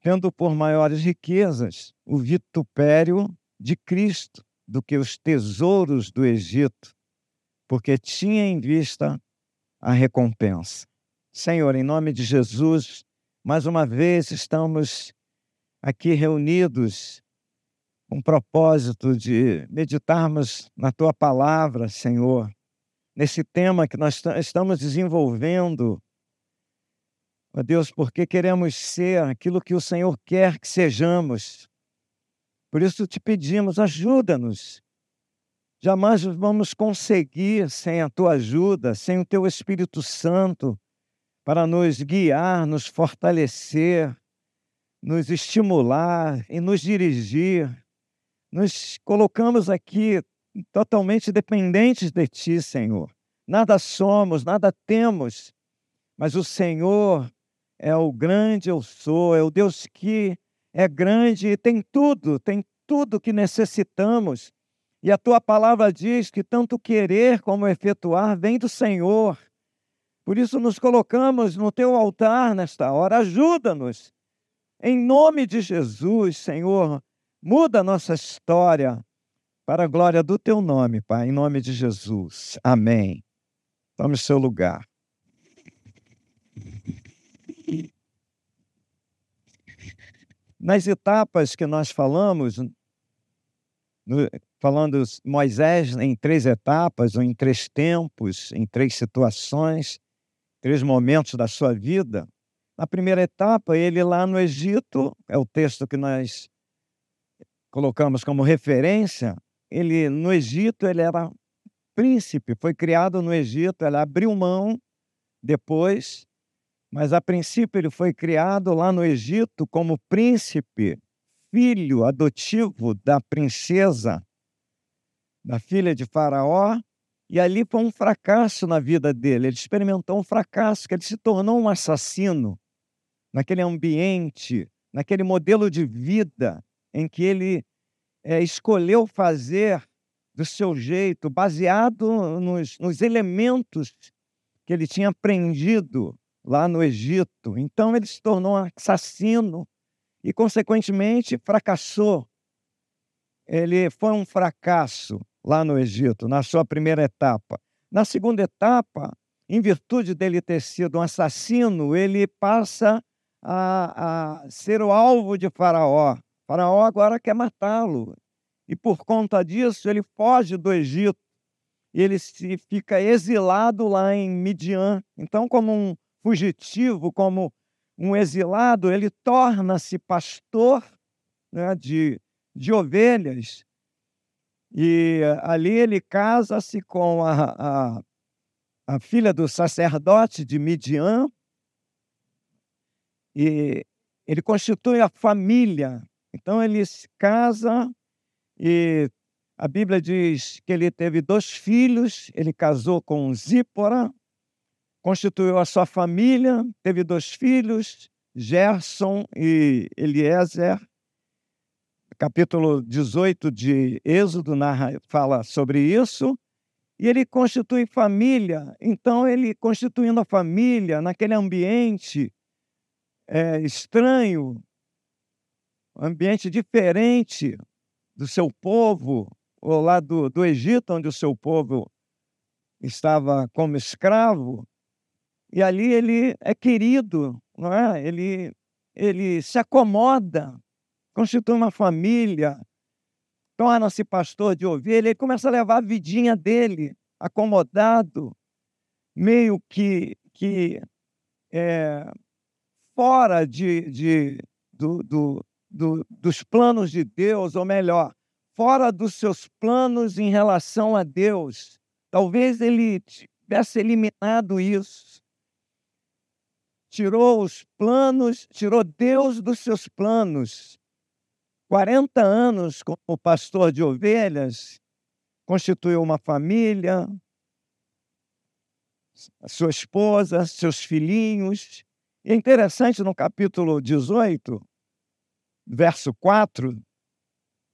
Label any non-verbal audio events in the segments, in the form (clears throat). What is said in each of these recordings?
tendo por maiores riquezas o vitupério de Cristo do que os tesouros do Egito, porque tinha em vista a recompensa. Senhor, em nome de Jesus, mais uma vez estamos aqui reunidos com o propósito de meditarmos na tua palavra, Senhor, nesse tema que nós estamos desenvolvendo. Ó Deus, porque queremos ser aquilo que o Senhor quer que sejamos. Por isso te pedimos, ajuda-nos. Jamais vamos conseguir sem a tua ajuda, sem o teu Espírito Santo para nos guiar, nos fortalecer, nos estimular e nos dirigir. Nos colocamos aqui totalmente dependentes de Ti, Senhor. Nada somos, nada temos, mas o Senhor é o grande eu sou, é o Deus que é grande e tem tudo, tem tudo que necessitamos. E a tua palavra diz que tanto querer como efetuar vem do Senhor. Por isso nos colocamos no teu altar nesta hora. Ajuda-nos. Em nome de Jesus, Senhor, muda a nossa história para a glória do teu nome, Pai, em nome de Jesus. Amém. Tome seu lugar. Nas etapas que nós falamos, no, falando Moisés em três etapas, ou em três tempos, em três situações, três momentos da sua vida. Na primeira etapa, ele lá no Egito, é o texto que nós colocamos como referência, ele no Egito ele era príncipe, foi criado no Egito, ele abriu mão depois, mas a princípio ele foi criado lá no Egito como príncipe, filho adotivo da princesa, da filha de Faraó, e ali foi um fracasso na vida dele. Ele experimentou um fracasso, que ele se tornou um assassino naquele ambiente, naquele modelo de vida em que ele é, escolheu fazer do seu jeito, baseado nos, nos elementos que ele tinha aprendido lá no Egito. Então ele se tornou um assassino e, consequentemente, fracassou. Ele foi um fracasso lá no Egito, na sua primeira etapa. Na segunda etapa, em virtude dele ter sido um assassino, ele passa a, a ser o alvo de Faraó. Faraó agora quer matá-lo. E por conta disso, ele foge do Egito. E ele se fica exilado lá em Midian. Então, como um fugitivo, como um exilado, ele torna-se pastor né, de, de ovelhas e ali ele casa-se com a, a, a, filha do sacerdote de Midian. E ele constitui a família. Então ele se casa e a Bíblia diz que ele teve dois filhos. Ele casou com Zípora, constituiu a sua família, teve dois filhos, Gerson e Eliezer capítulo 18 de Êxodo narra, fala sobre isso, e ele constitui família. Então, ele constituindo a família naquele ambiente é, estranho, ambiente diferente do seu povo, ou lá do, do Egito, onde o seu povo estava como escravo, e ali ele é querido, não é? Ele, ele se acomoda constitui uma família, torna-se pastor de ovelha, ele começa a levar a vidinha dele, acomodado, meio que, que é, fora de, de do, do, do, dos planos de Deus, ou melhor, fora dos seus planos em relação a Deus. Talvez ele tivesse eliminado isso. Tirou os planos, tirou Deus dos seus planos 40 anos como pastor de ovelhas, constituiu uma família, sua esposa, seus filhinhos. E é interessante no capítulo 18, verso 4,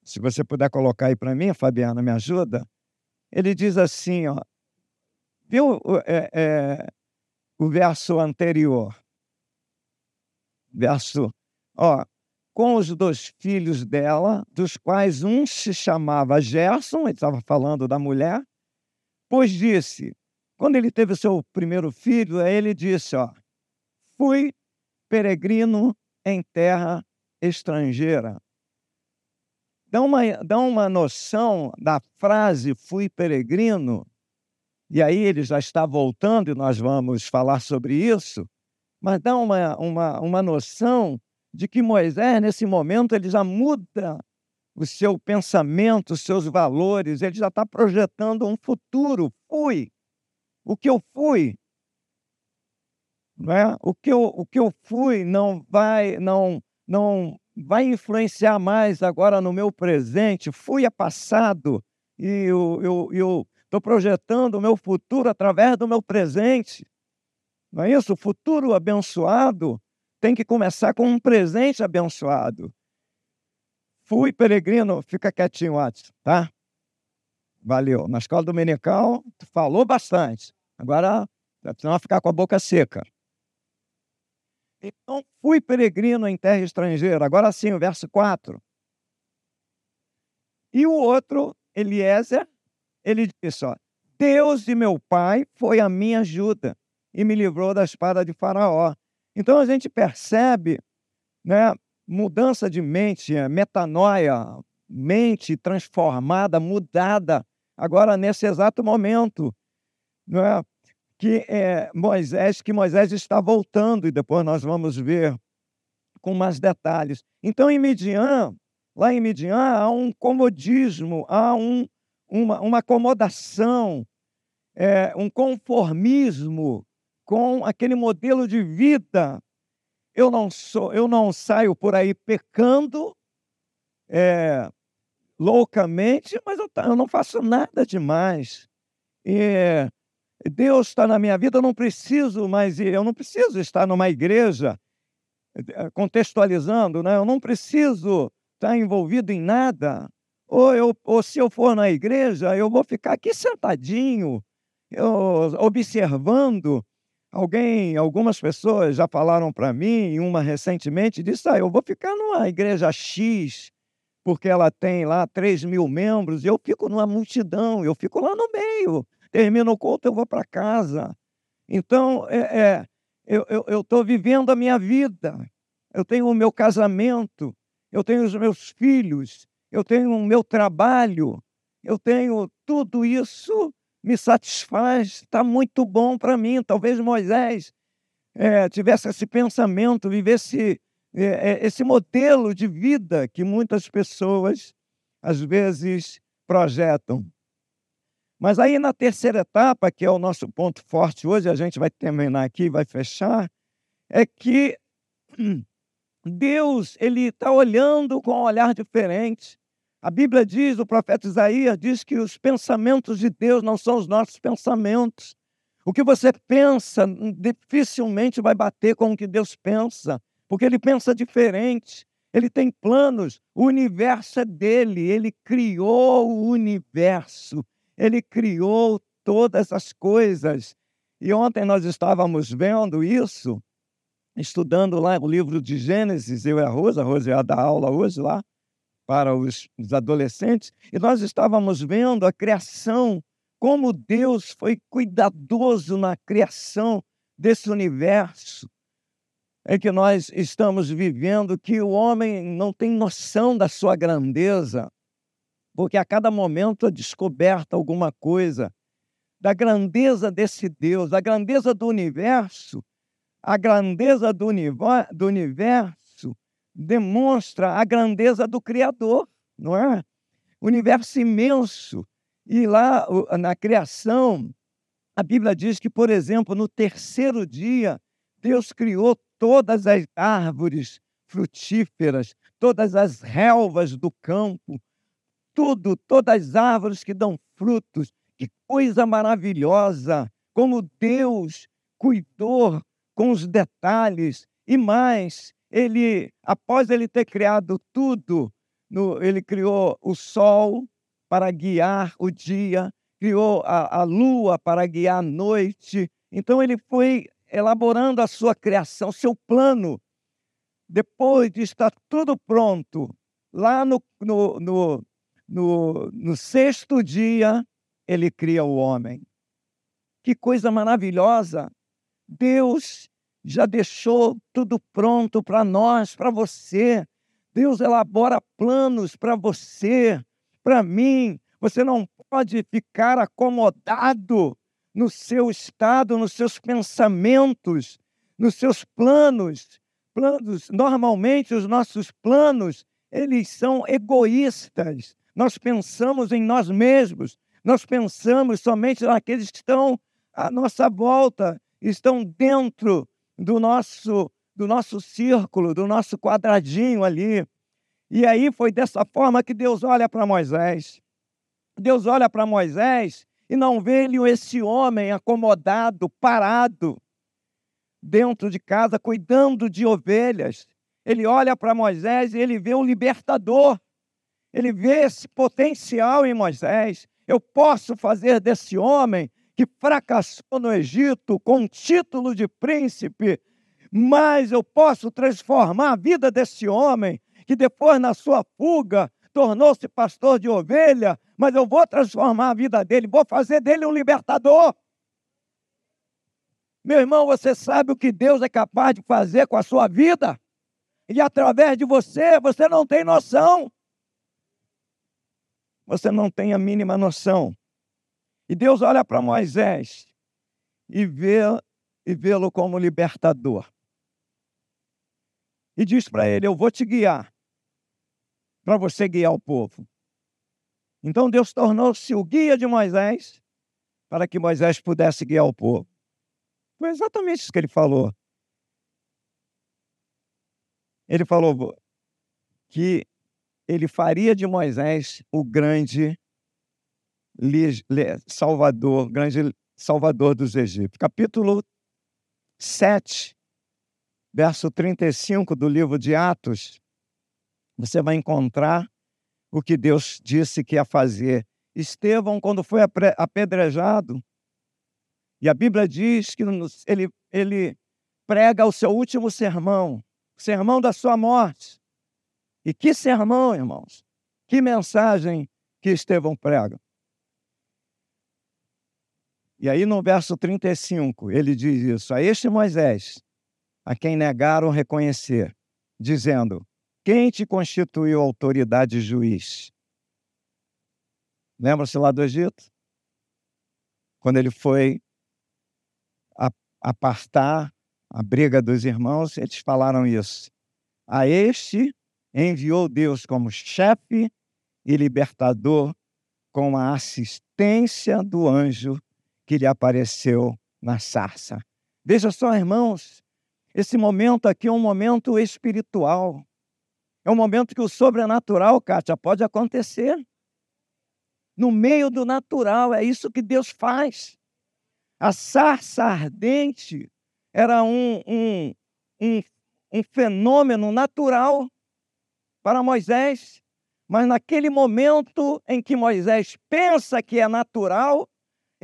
se você puder colocar aí para mim, Fabiana, me ajuda. Ele diz assim, ó, viu é, é, o verso anterior? Verso, ó, com os dois filhos dela, dos quais um se chamava Gerson, ele estava falando da mulher, pois disse, quando ele teve o seu primeiro filho, ele disse, ó, fui peregrino em terra estrangeira. Dá uma, dá uma noção da frase fui peregrino, e aí ele já está voltando e nós vamos falar sobre isso, mas dá uma, uma, uma noção de que Moisés, nesse momento, ele já muda o seu pensamento, os seus valores, ele já está projetando um futuro. Fui. O que eu fui, não é? O que eu, o que eu fui não vai, não, não vai influenciar mais agora no meu presente. Fui a passado e eu estou projetando o meu futuro através do meu presente. Não é isso? O futuro abençoado tem que começar com um presente abençoado. Fui peregrino, fica quietinho, Watson, tá? Valeu. Na escola dominical, tu falou bastante. Agora, senão ficar com a boca seca. Então, fui peregrino em terra estrangeira. Agora sim, o verso 4. E o outro, Eliezer, ele disse: ó, Deus de meu pai foi a minha ajuda e me livrou da espada de Faraó. Então a gente percebe, né, mudança de mente, é, metanoia, mente transformada, mudada, agora nesse exato momento, não é? que é Moisés, que Moisés está voltando, e depois nós vamos ver com mais detalhes. Então, em Midian, lá em Midian, há um comodismo, há um, uma, uma acomodação, é, um conformismo com aquele modelo de vida. Eu não sou, eu não saio por aí pecando é, loucamente, mas eu, eu, não faço nada demais. E Deus está na minha vida, eu não preciso mais ir, eu não preciso estar numa igreja eh, contextualizando, né? Eu não preciso estar envolvido em nada. Ou, eu, ou se eu for na igreja, eu vou ficar aqui sentadinho, eu, observando Alguém, algumas pessoas já falaram para mim, uma recentemente, disse: ah, eu vou ficar numa igreja X, porque ela tem lá 3 mil membros, e eu fico numa multidão, eu fico lá no meio. Termino o culto, eu vou para casa. Então, é, é eu estou vivendo a minha vida. Eu tenho o meu casamento, eu tenho os meus filhos, eu tenho o meu trabalho, eu tenho tudo isso me satisfaz, está muito bom para mim. Talvez Moisés é, tivesse esse pensamento, vivesse é, esse modelo de vida que muitas pessoas às vezes projetam. Mas aí na terceira etapa, que é o nosso ponto forte hoje, a gente vai terminar aqui, vai fechar, é que (clears throat) Deus ele está olhando com um olhar diferente. A Bíblia diz, o profeta Isaías diz que os pensamentos de Deus não são os nossos pensamentos. O que você pensa dificilmente vai bater com o que Deus pensa, porque ele pensa diferente. Ele tem planos, o universo é dele, ele criou o universo, ele criou todas as coisas. E ontem nós estávamos vendo isso, estudando lá o livro de Gênesis, eu e a Rosa, a Rosa ia dar aula hoje lá para os, os adolescentes, e nós estávamos vendo a criação, como Deus foi cuidadoso na criação desse universo em que nós estamos vivendo, que o homem não tem noção da sua grandeza, porque a cada momento é descoberta alguma coisa. Da grandeza desse Deus, da grandeza do universo, a grandeza do, universo demonstra a grandeza do Criador, não é? Universo imenso. E lá na criação, a Bíblia diz que, por exemplo, no terceiro dia, Deus criou todas as árvores frutíferas, todas as relvas do campo, tudo, todas as árvores que dão frutos. Que coisa maravilhosa! Como Deus cuidou com os detalhes e mais, ele, após ele ter criado tudo, no, ele criou o sol para guiar o dia, criou a, a lua para guiar a noite. Então ele foi elaborando a sua criação, seu plano depois de estar tudo pronto, lá no, no, no, no, no sexto dia, ele cria o homem. Que coisa maravilhosa! Deus já deixou tudo pronto para nós, para você. Deus elabora planos para você, para mim. Você não pode ficar acomodado no seu estado, nos seus pensamentos, nos seus planos. Planos, normalmente os nossos planos, eles são egoístas. Nós pensamos em nós mesmos. Nós pensamos somente naqueles que estão à nossa volta, estão dentro do nosso do nosso círculo, do nosso quadradinho ali. E aí foi dessa forma que Deus olha para Moisés. Deus olha para Moisés e não vê ele esse homem acomodado, parado dentro de casa cuidando de ovelhas. Ele olha para Moisés e ele vê o libertador. Ele vê esse potencial em Moisés. Eu posso fazer desse homem que fracassou no Egito com título de príncipe, mas eu posso transformar a vida desse homem que depois, na sua fuga, tornou-se pastor de ovelha, mas eu vou transformar a vida dele, vou fazer dele um libertador. Meu irmão, você sabe o que Deus é capaz de fazer com a sua vida? E através de você, você não tem noção. Você não tem a mínima noção. E Deus olha para Moisés e vê e vê-lo como libertador. E diz para ele: Eu vou te guiar para você guiar o povo. Então Deus tornou-se o guia de Moisés para que Moisés pudesse guiar o povo. Foi exatamente isso que ele falou. Ele falou que ele faria de Moisés o grande Salvador, grande Salvador dos Egípcios. Capítulo 7, verso 35 do livro de Atos, você vai encontrar o que Deus disse que ia fazer. Estevão, quando foi apedrejado, e a Bíblia diz que ele, ele prega o seu último sermão, o sermão da sua morte. E que sermão, irmãos! Que mensagem que Estevão prega. E aí no verso 35, ele diz isso: A este Moisés, a quem negaram reconhecer, dizendo: quem te constituiu autoridade juiz? Lembra-se lá do Egito? Quando ele foi apartar a briga dos irmãos, eles falaram isso. A este enviou Deus como chefe e libertador, com a assistência do anjo que lhe apareceu na sarça. Veja só, irmãos, esse momento aqui é um momento espiritual. É um momento que o sobrenatural, Kátia, pode acontecer. No meio do natural, é isso que Deus faz. A sarça ardente era um, um, um, um fenômeno natural para Moisés, mas naquele momento em que Moisés pensa que é natural,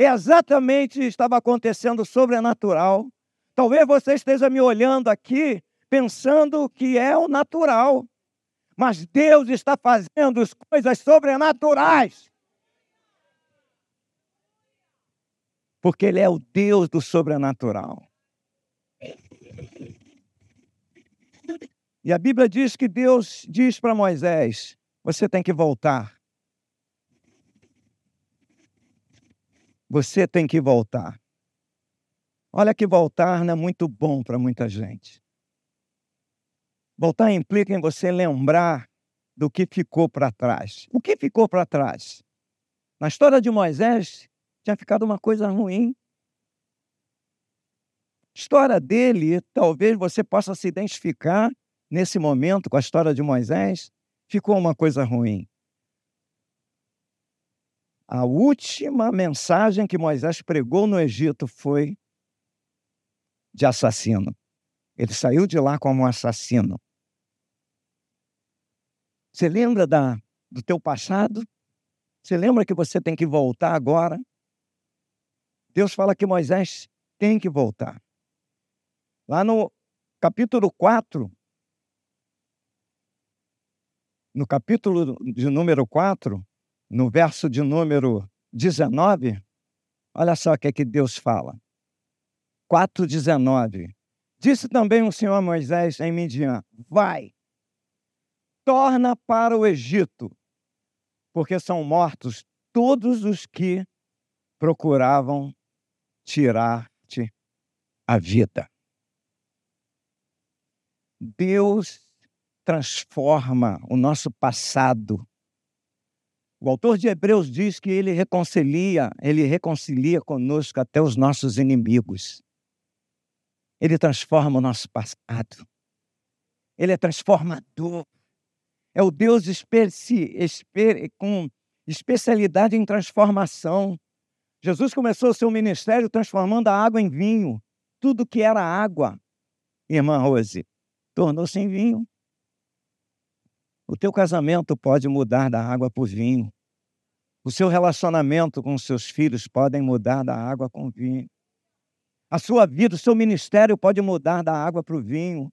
exatamente estava acontecendo sobrenatural. Talvez você esteja me olhando aqui pensando que é o natural. Mas Deus está fazendo coisas sobrenaturais. Porque Ele é o Deus do sobrenatural. E a Bíblia diz que Deus diz para Moisés: você tem que voltar. Você tem que voltar. Olha que voltar não é muito bom para muita gente. Voltar implica em você lembrar do que ficou para trás. O que ficou para trás? Na história de Moisés, tinha ficado uma coisa ruim. História dele, talvez você possa se identificar nesse momento com a história de Moisés, ficou uma coisa ruim. A última mensagem que Moisés pregou no Egito foi de assassino. Ele saiu de lá como um assassino. Você lembra da, do teu passado? Você lembra que você tem que voltar agora? Deus fala que Moisés tem que voltar. Lá no capítulo 4, no capítulo de número 4, no verso de número 19, olha só o que, é que Deus fala. 4,19. Disse também o Senhor Moisés em Midian: Vai, torna para o Egito, porque são mortos todos os que procuravam tirar-te a vida. Deus transforma o nosso passado. O autor de Hebreus diz que ele reconcilia, ele reconcilia conosco até os nossos inimigos. Ele transforma o nosso passado. Ele é transformador. É o Deus com especialidade em transformação. Jesus começou o seu ministério transformando a água em vinho. Tudo que era água, irmã Rose, tornou-se em vinho. O teu casamento pode mudar da água para o vinho. O seu relacionamento com os seus filhos podem mudar da água com o vinho. A sua vida, o seu ministério pode mudar da água para o vinho.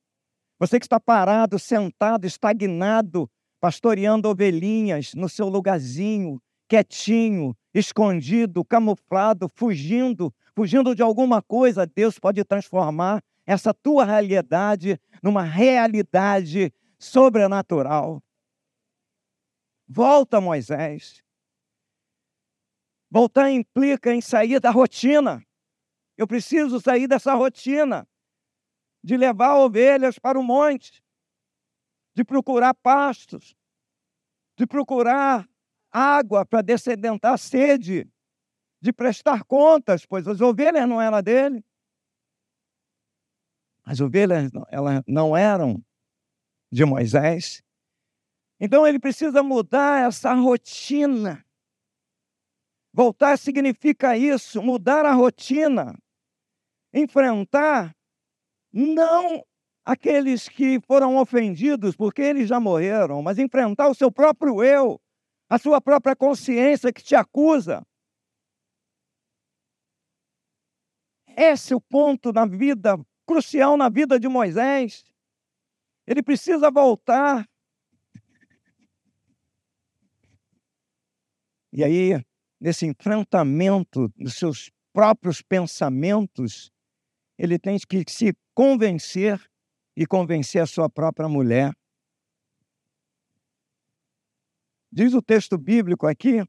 Você que está parado, sentado, estagnado, pastoreando ovelhinhas no seu lugarzinho, quietinho, escondido, camuflado, fugindo, fugindo de alguma coisa, Deus pode transformar essa tua realidade numa realidade sobrenatural. Volta, Moisés. Voltar implica em sair da rotina. Eu preciso sair dessa rotina de levar ovelhas para o monte, de procurar pastos, de procurar água para descedentar a sede, de prestar contas, pois as ovelhas não eram dele. As ovelhas elas não eram de Moisés. Então ele precisa mudar essa rotina. Voltar significa isso, mudar a rotina. Enfrentar não aqueles que foram ofendidos, porque eles já morreram, mas enfrentar o seu próprio eu, a sua própria consciência que te acusa. Esse é o ponto na vida, crucial na vida de Moisés. Ele precisa voltar. E aí, nesse enfrentamento dos seus próprios pensamentos, ele tem que se convencer e convencer a sua própria mulher. Diz o texto bíblico aqui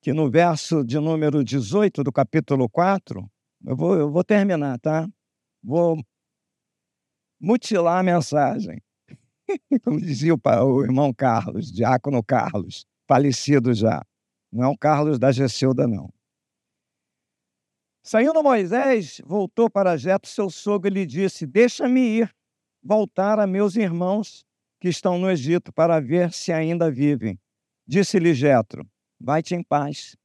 que no verso de número 18 do capítulo 4, eu vou, eu vou terminar, tá? Vou mutilar a mensagem. (laughs) Como dizia o, o irmão Carlos, diácono Carlos, falecido já. Não é o Carlos da Gessilda, não. Saindo Moisés, voltou para Jeto, seu sogro, e lhe disse: Deixa-me ir, voltar a meus irmãos que estão no Egito, para ver se ainda vivem. Disse-lhe Jetro: Vai-te em paz.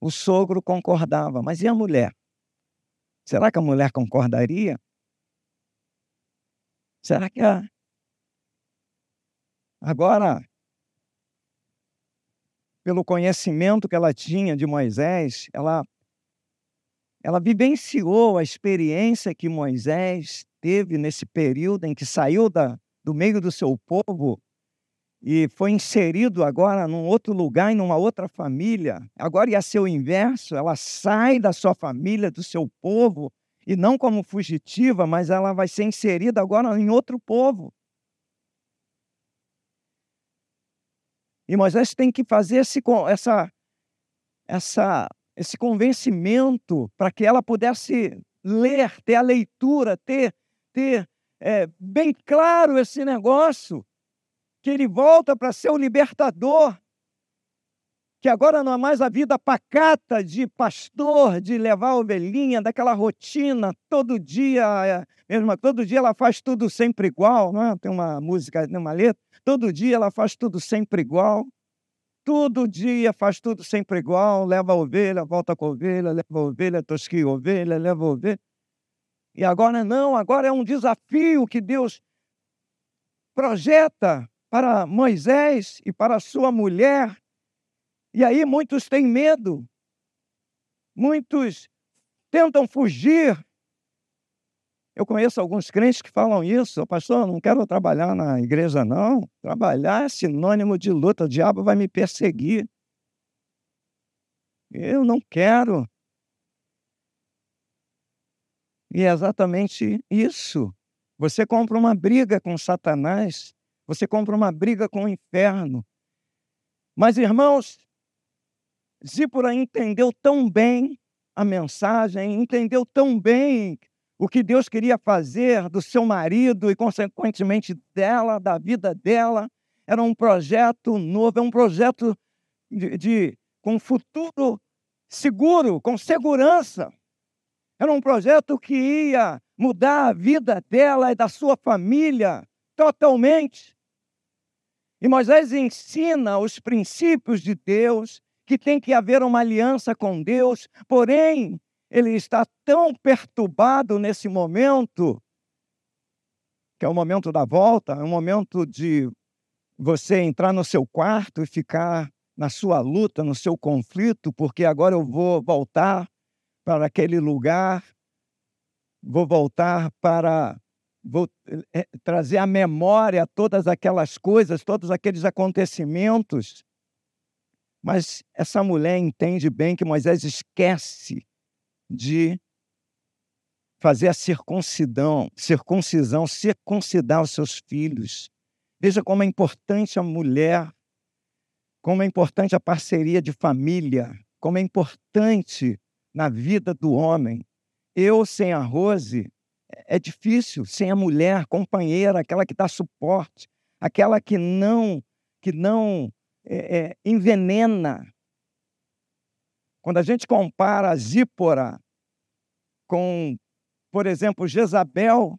O sogro concordava, mas e a mulher? Será que a mulher concordaria? Será que a. Agora, pelo conhecimento que ela tinha de Moisés, ela ela vivenciou a experiência que Moisés teve nesse período em que saiu da, do meio do seu povo e foi inserido agora num outro lugar, em uma outra família. Agora ia ser o inverso, ela sai da sua família, do seu povo, e não como fugitiva, mas ela vai ser inserida agora em outro povo. E Moisés tem que fazer esse, essa, essa esse convencimento para que ela pudesse ler, ter a leitura, ter, ter é, bem claro esse negócio, que ele volta para ser o libertador, que agora não é mais a vida pacata de pastor, de levar a ovelhinha, daquela rotina, todo dia, é, mesmo, todo dia ela faz tudo sempre igual, não é? tem uma música, uma letra, todo dia ela faz tudo sempre igual. Todo dia faz tudo sempre igual, leva a ovelha, volta com a ovelha, leva a ovelha, tosquia a ovelha, leva a ovelha. E agora não, agora é um desafio que Deus projeta para Moisés e para sua mulher. E aí muitos têm medo, muitos tentam fugir, Eu conheço alguns crentes que falam isso, pastor, não quero trabalhar na igreja, não. Trabalhar é sinônimo de luta, o diabo vai me perseguir. Eu não quero. E é exatamente isso. Você compra uma briga com Satanás, você compra uma briga com o inferno. Mas, irmãos, Zípora entendeu tão bem a mensagem, entendeu tão bem o que Deus queria fazer do seu marido e, consequentemente, dela, da vida dela. Era um projeto novo, é um projeto de, de com futuro seguro, com segurança. Era um projeto que ia mudar a vida dela e da sua família totalmente. E Moisés ensina os princípios de Deus, que tem que haver uma aliança com Deus, porém, ele está tão perturbado nesse momento, que é o momento da volta, é o momento de você entrar no seu quarto e ficar na sua luta, no seu conflito, porque agora eu vou voltar para aquele lugar vou voltar para vou é, trazer à memória todas aquelas coisas, todos aqueles acontecimentos. Mas essa mulher entende bem que Moisés esquece de fazer a circuncisão, circuncisão, circuncidar os seus filhos. Veja como é importante a mulher, como é importante a parceria de família, como é importante na vida do homem eu sem a Rose é difícil, sem a mulher companheira, aquela que dá suporte, aquela que não que não é, é, envenena. Quando a gente compara a Zípora com, por exemplo, Jezabel,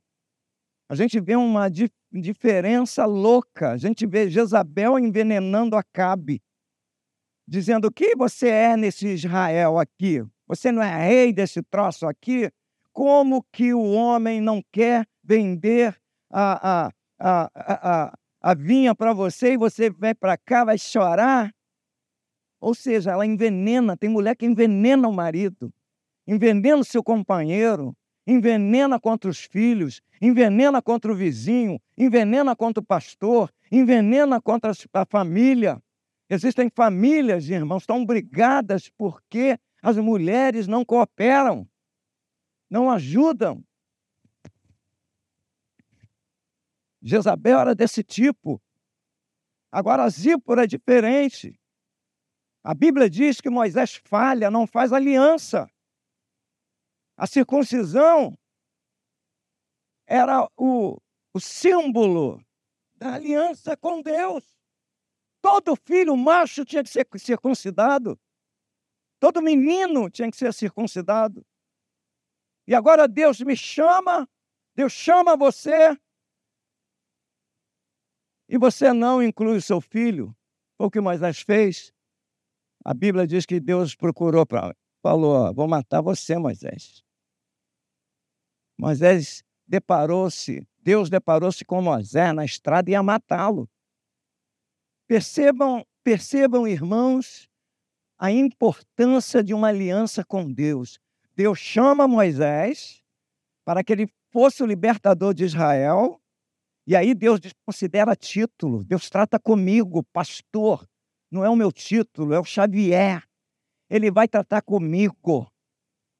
a gente vê uma di diferença louca. A gente vê Jezabel envenenando Acabe, dizendo: O que você é nesse Israel aqui? Você não é rei desse troço aqui? Como que o homem não quer vender a, a, a, a, a vinha para você e você vem para cá, vai chorar? Ou seja, ela envenena, tem mulher que envenena o marido, envenena o seu companheiro, envenena contra os filhos, envenena contra o vizinho, envenena contra o pastor, envenena contra a família. Existem famílias, irmãos, estão brigadas porque as mulheres não cooperam, não ajudam. Jezabel era desse tipo. Agora, Zípora é diferente. A Bíblia diz que Moisés falha, não faz aliança. A circuncisão era o, o símbolo da aliança com Deus. Todo filho macho tinha que ser circuncidado. Todo menino tinha que ser circuncidado. E agora Deus me chama, Deus chama você, e você não inclui o seu filho. Foi o que Moisés fez. A Bíblia diz que Deus procurou para. Falou: Vou matar você, Moisés. Moisés deparou-se, Deus deparou-se com Moisés na estrada e ia matá-lo. Percebam, percebam, irmãos, a importância de uma aliança com Deus. Deus chama Moisés para que ele fosse o libertador de Israel, e aí Deus considera título. Deus trata comigo, pastor. Não é o meu título, é o Xavier. Ele vai tratar comigo,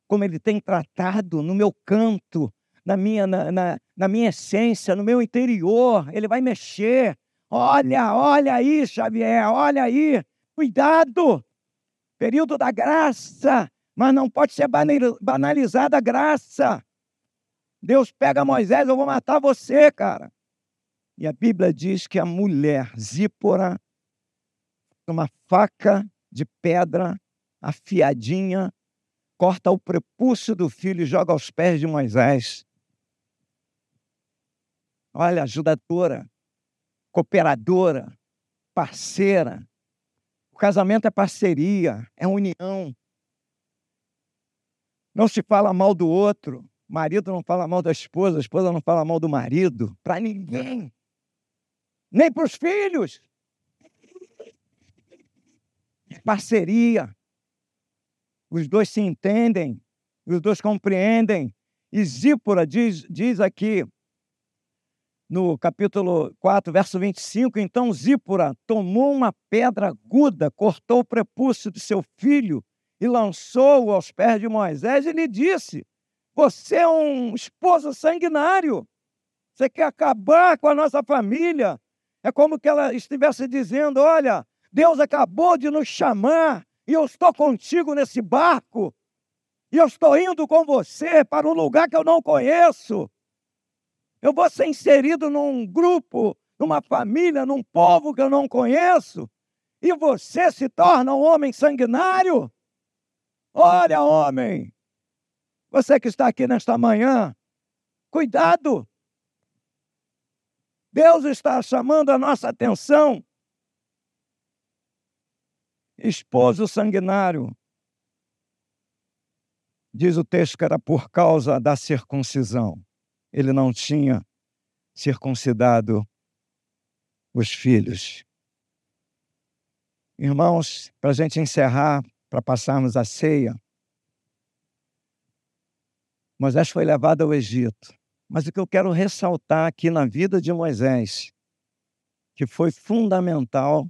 como ele tem tratado no meu canto, na minha, na, na, na minha essência, no meu interior. Ele vai mexer. Olha, olha aí, Xavier, olha aí. Cuidado, período da graça, mas não pode ser banalizada a graça. Deus pega Moisés, eu vou matar você, cara. E a Bíblia diz que a mulher, Zípora, uma faca de pedra afiadinha, corta o prepúcio do filho e joga aos pés de Moisés. Olha, ajudadora, cooperadora, parceira, o casamento é parceria, é união. Não se fala mal do outro. marido não fala mal da esposa, a esposa não fala mal do marido. Para ninguém. Nem para os filhos. Parceria. Os dois se entendem, os dois compreendem. E Zípora diz, diz aqui no capítulo 4, verso 25, então Zípora tomou uma pedra aguda, cortou o prepúcio de seu filho e lançou-o aos pés de Moisés e lhe disse: Você é um esposo sanguinário. Você quer acabar com a nossa família. É como que ela estivesse dizendo: Olha, Deus acabou de nos chamar e eu estou contigo nesse barco. E eu estou indo com você para um lugar que eu não conheço. Eu vou ser inserido num grupo, numa família, num povo que eu não conheço. E você se torna um homem sanguinário? Olha, homem, você que está aqui nesta manhã, cuidado. Deus está chamando a nossa atenção. Esposo sanguinário. Diz o texto que era por causa da circuncisão ele não tinha circuncidado os filhos. Irmãos, para a gente encerrar, para passarmos a ceia, Moisés foi levado ao Egito. Mas o que eu quero ressaltar aqui na vida de Moisés, que foi fundamental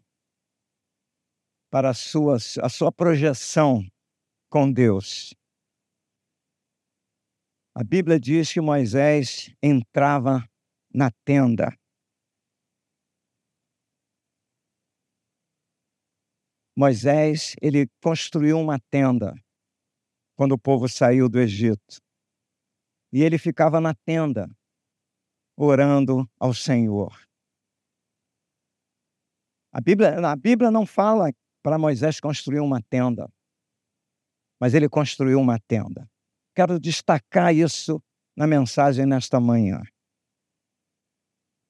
para a sua, a sua projeção com Deus, a Bíblia diz que Moisés entrava na tenda. Moisés, ele construiu uma tenda quando o povo saiu do Egito. E ele ficava na tenda, orando ao Senhor. A Bíblia, a Bíblia não fala para Moisés construir uma tenda, mas ele construiu uma tenda. Quero destacar isso na mensagem nesta manhã.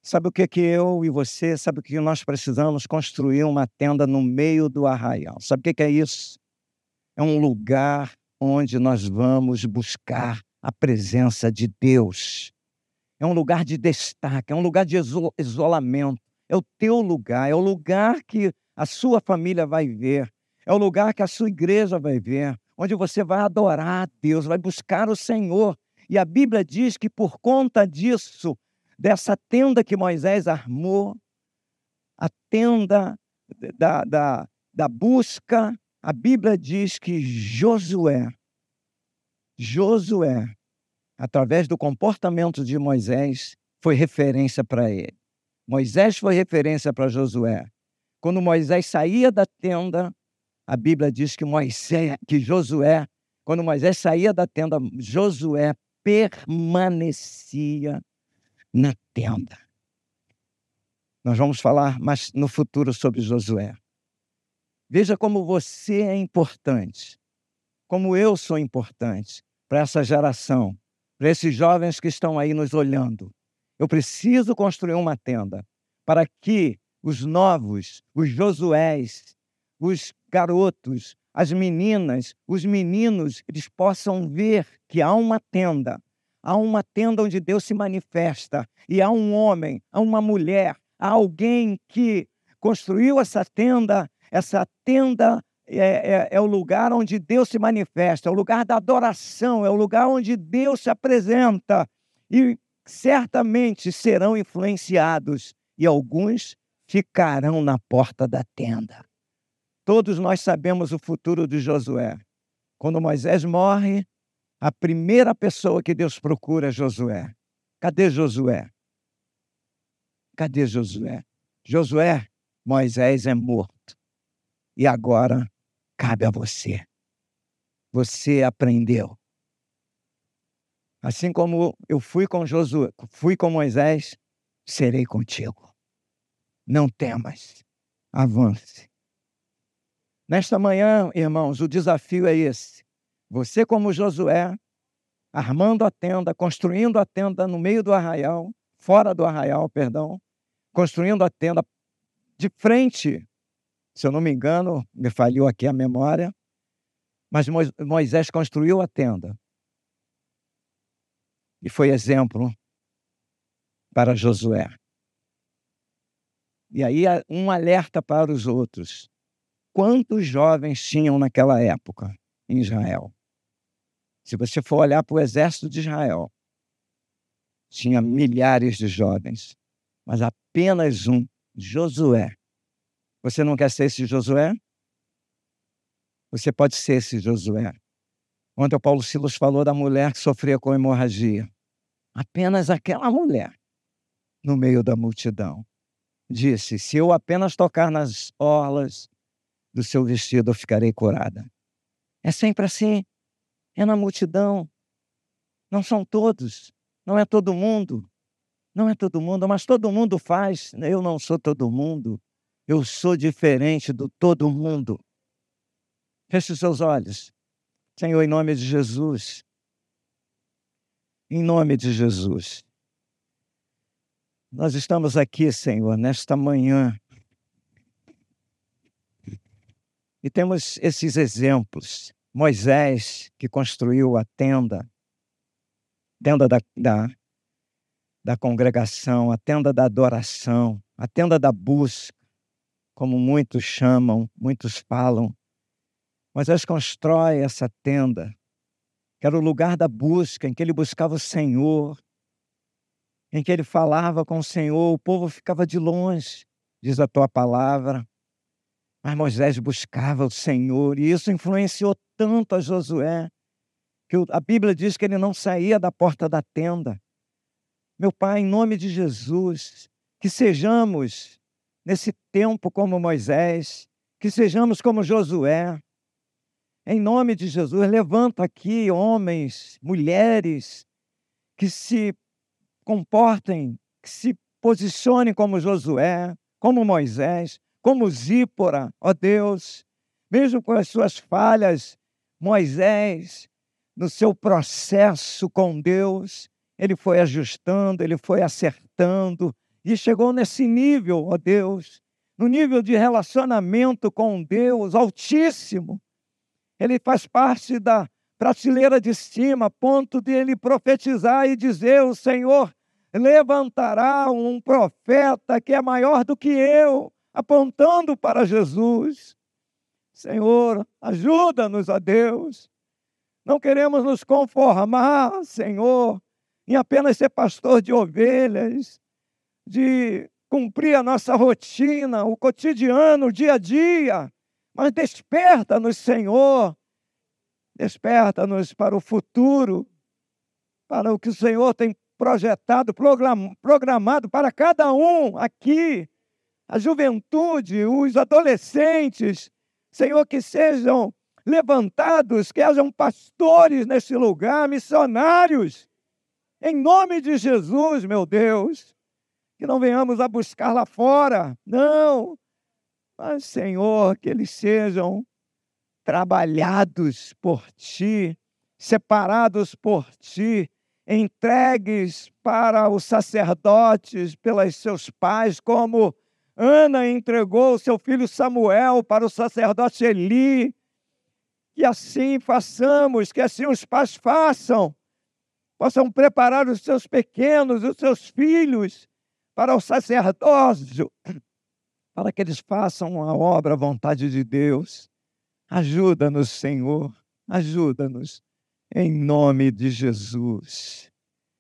Sabe o que que eu e você, sabe o que nós precisamos construir uma tenda no meio do arraial? Sabe o que que é isso? É um lugar onde nós vamos buscar a presença de Deus. É um lugar de destaque, é um lugar de isolamento. É o teu lugar, é o lugar que a sua família vai ver, é o lugar que a sua igreja vai ver, onde você vai adorar a Deus, vai buscar o Senhor. E a Bíblia diz que por conta disso, dessa tenda que Moisés armou, a tenda da, da, da busca, a Bíblia diz que Josué, Josué, através do comportamento de Moisés, foi referência para ele. Moisés foi referência para Josué. Quando Moisés saía da tenda, a Bíblia diz que Moisés, que Josué, quando Moisés saía da tenda, Josué permanecia na tenda. Nós vamos falar mais no futuro sobre Josué. Veja como você é importante, como eu sou importante para essa geração, para esses jovens que estão aí nos olhando. Eu preciso construir uma tenda para que os novos, os Josués, os garotos, as meninas, os meninos, eles possam ver que há uma tenda, há uma tenda onde Deus se manifesta, e há um homem, há uma mulher, há alguém que construiu essa tenda, essa tenda é, é, é, o lugar onde Deus se manifesta, é o lugar da adoração, é o lugar onde Deus se apresenta. E certamente serão influenciados, e alguns ficarão na porta da tenda. Todos nós sabemos o futuro de Josué. Quando Moisés morre, a primeira pessoa que Deus procura é Josué. Cadê Josué? Cadê Josué? Josué, Moisés é morto. E agora cabe a você. Você aprendeu. Assim como eu fui com Josué, fui com Moisés, serei contigo. Não temas. Avance. Nesta manhã, irmãos, o desafio é esse. Você, como Josué, armando a tenda, construindo a tenda no meio do arraial, fora do arraial, perdão, construindo a tenda de frente, se eu não me engano, me falhou aqui a memória, mas Moisés construiu a tenda e foi exemplo para Josué. E aí um alerta para os outros. Quantos jovens tinham naquela época em Israel? Se você for olhar para o exército de Israel, tinha milhares de jovens, mas apenas um, Josué. Você não quer ser esse Josué? Você pode ser esse Josué. Ontem o Paulo Silas falou da mulher que sofria com hemorragia. Apenas aquela mulher, no meio da multidão, disse: Se eu apenas tocar nas orlas do seu vestido, eu ficarei curada. É sempre assim. É na multidão. Não são todos. Não é todo mundo. Não é todo mundo, mas todo mundo faz. Eu não sou todo mundo. Eu sou diferente do todo mundo. Feche os seus olhos. Senhor, em nome de Jesus. Em nome de Jesus. Nós estamos aqui, Senhor, nesta manhã. E temos esses exemplos. Moisés, que construiu a tenda, tenda da, da, da congregação, a tenda da adoração, a tenda da busca, como muitos chamam, muitos falam. Moisés constrói essa tenda, que era o lugar da busca, em que ele buscava o Senhor, em que ele falava com o Senhor, o povo ficava de longe, diz a tua palavra. Mas Moisés buscava o Senhor e isso influenciou tanto a Josué, que a Bíblia diz que ele não saía da porta da tenda. Meu Pai, em nome de Jesus, que sejamos nesse tempo como Moisés, que sejamos como Josué. Em nome de Jesus, levanta aqui homens, mulheres que se comportem, que se posicionem como Josué, como Moisés, como Zípora, ó Deus, mesmo com as suas falhas, Moisés, no seu processo com Deus, ele foi ajustando, ele foi acertando e chegou nesse nível, ó Deus, no nível de relacionamento com Deus altíssimo. Ele faz parte da prateleira de cima, a ponto de ele profetizar e dizer: O Senhor levantará um profeta que é maior do que eu apontando para Jesus. Senhor, ajuda-nos a Deus. Não queremos nos conformar, Senhor, em apenas ser pastor de ovelhas, de cumprir a nossa rotina, o cotidiano, o dia a dia, mas desperta-nos, Senhor, desperta-nos para o futuro, para o que o Senhor tem projetado, programado para cada um aqui. A juventude, os adolescentes, Senhor, que sejam levantados, que hajam pastores nesse lugar, missionários, em nome de Jesus, meu Deus, que não venhamos a buscar lá fora, não, mas, Senhor, que eles sejam trabalhados por Ti, separados por Ti, entregues para os sacerdotes, pelos seus pais, como Ana entregou seu filho Samuel para o sacerdote Eli. Que assim façamos, que assim os pais façam, possam preparar os seus pequenos, os seus filhos para o sacerdócio, para que eles façam a obra, a vontade de Deus. Ajuda-nos, Senhor, ajuda-nos, em nome de Jesus.